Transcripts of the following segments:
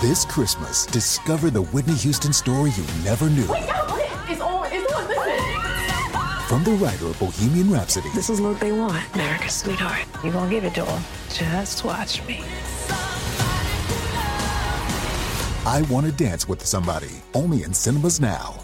This Christmas, discover the Whitney Houston story you never knew. It's on. It's on. Listen. From the writer of Bohemian Rhapsody This is what they want, America's sweetheart. You gonna give it to them? Just watch me. I Want to Dance with Somebody, only in cinemas now.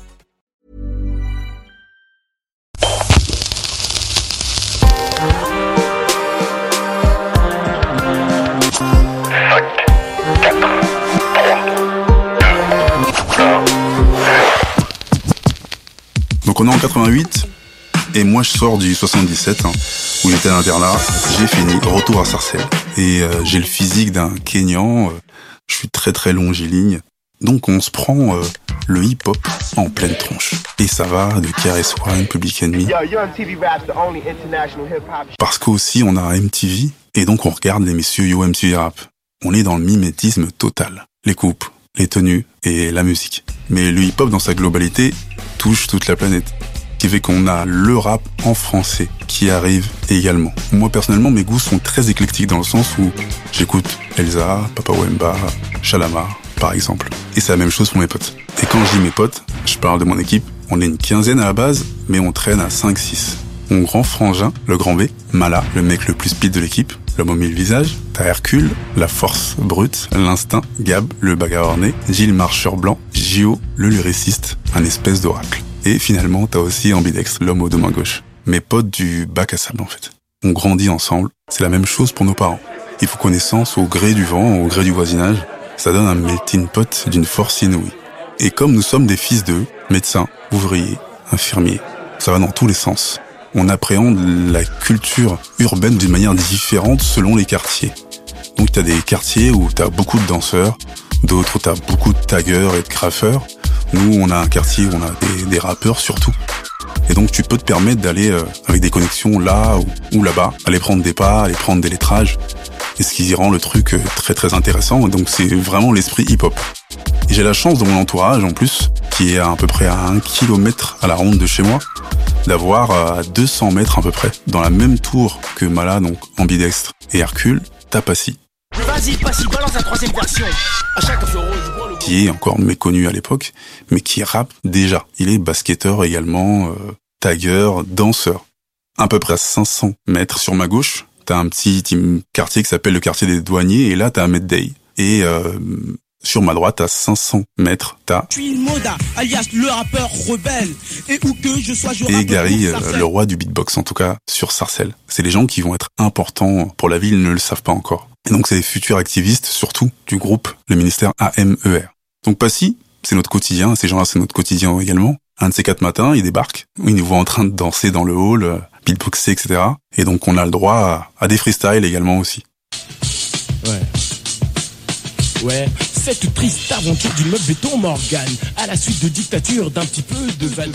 Donc on est en 88 et moi je sors du 77 hein, où j'étais à l'internat. J'ai fini, retour à Sarcelles. Et euh, j'ai le physique d'un Kenyan. euh, je suis très très longiligne. Donc on se prend euh, le hip-hop en pleine tronche. Et ça va de KRS One, Public Enemy. Parce qu'aussi on a MTV et donc on regarde les messieurs Yo MTV Rap. On est dans le mimétisme total. Les coupes, les tenues et la musique. Mais le hip-hop dans sa globalité touche toute la planète. Qui fait qu'on a le rap en français qui arrive également. Moi personnellement mes goûts sont très éclectiques dans le sens où j'écoute Elsa, Papa Wemba, Shalamar par exemple. Et c'est la même chose pour mes potes. Et quand je dis mes potes, je parle de mon équipe. On est une quinzaine à la base, mais on traîne à 5-6. Mon grand frangin, le grand B, Mala, le mec le plus speed de l'équipe, l'homme au mille visages, t'as Hercule, la force brute, l'instinct, Gab, le bagarreur né, Gilles Marcheur blanc, Gio, le lyriciste, un espèce d'oracle. Et finalement, t'as aussi Ambidex, l'homme aux deux mains gauche. Mes potes du bac à sable, en fait. On grandit ensemble. C'est la même chose pour nos parents. Il faut connaissance au gré du vent, au gré du voisinage. Ça donne un melting pot d'une force inouïe. Et comme nous sommes des fils d'eux, médecins, ouvriers, infirmiers, ça va dans tous les sens. On appréhende la culture urbaine d'une manière différente selon les quartiers. Donc t'as des quartiers où t'as beaucoup de danseurs, d'autres t'as beaucoup de taggers et de graffeurs. Nous, on a un quartier où on a des, rappeurs surtout. Et donc tu peux te permettre d'aller euh, avec des connexions là ou, là-bas, aller prendre des pas, aller prendre des lettrages. Et ce qui rend le truc euh, très très intéressant. Donc c'est vraiment l'esprit hip-hop. J'ai la chance dans mon entourage en plus, qui est à, à peu près à un kilomètre à la ronde de chez moi, d'avoir euh, à 200 mètres à peu près, dans la même tour que Mala, donc ambidextre, et Hercule, Tapassi, Qui est encore méconnu à l'époque, mais qui rappe déjà. Il est basketteur également, euh, tagueur, danseur. À peu près à 500 mètres sur ma gauche, t'as un petit quartier qui s'appelle le quartier des douaniers, et là t'as Medday. Et euh, sur ma droite, à 500 mètres, t'as Je suis Moda, alias le rappeur rebelle. Et où que je sois, je et Gary, euh, le roi du beatbox, en tout cas sur Sarcelles. C'est les gens qui vont être importants pour la ville, ils ne le savent pas encore. Et donc c'est les futurs activistes, surtout du groupe, le ministère AMER. Donc Passy, c'est notre quotidien, ces gens-là c'est notre quotidien également. Un de ces quatre matins, ils débarquent, ils nous voient en train de danser dans le hall, euh, beatboxer, etc. Et donc on a le droit à, à des freestyles également aussi. Ouais. Ouais, cette triste aventure du meuble béton Morgan, à la suite de dictature d'un petit peu de val.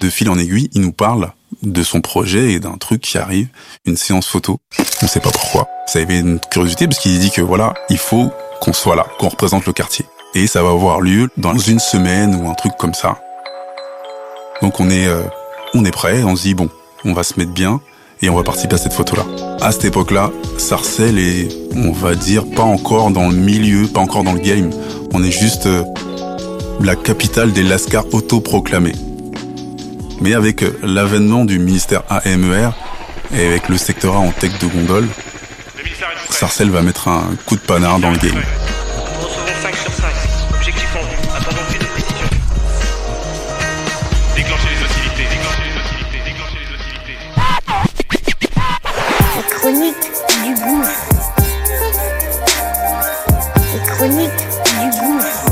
De fil en aiguille, il nous parle de son projet et d'un truc qui arrive, une séance photo. On sait pas pourquoi. Ça avait une curiosité parce qu'il dit que voilà, il faut qu'on soit là, qu'on représente le quartier. Et ça va avoir lieu dans une semaine ou un truc comme ça. Donc on est, euh, on est prêt, on se dit bon, on va se mettre bien et on va participer à cette photo-là. À cette époque-là, Sarcelles est, on va dire, pas encore dans le milieu, pas encore dans le game. On est juste euh, la capitale des lascars autoproclamés. Mais avec euh, l'avènement du ministère AMER et avec le secteur A en tech de gondole, Sarcelles va mettre un coup de panard dans le game. Chroniques du gouffre.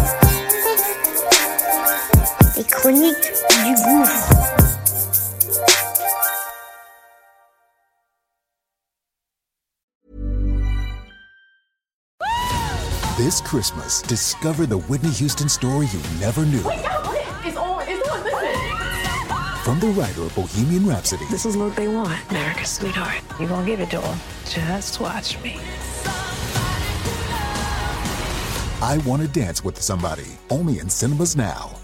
Les chroniques du gouffre. This Christmas, discover the Whitney Houston story you never knew. It's on. It's on. Listen. From the writer of Bohemian Rhapsody This is what they want, America's sweetheart. You're gonna give it to them? Just watch me. I Want to Dance with Somebody, only in cinemas now.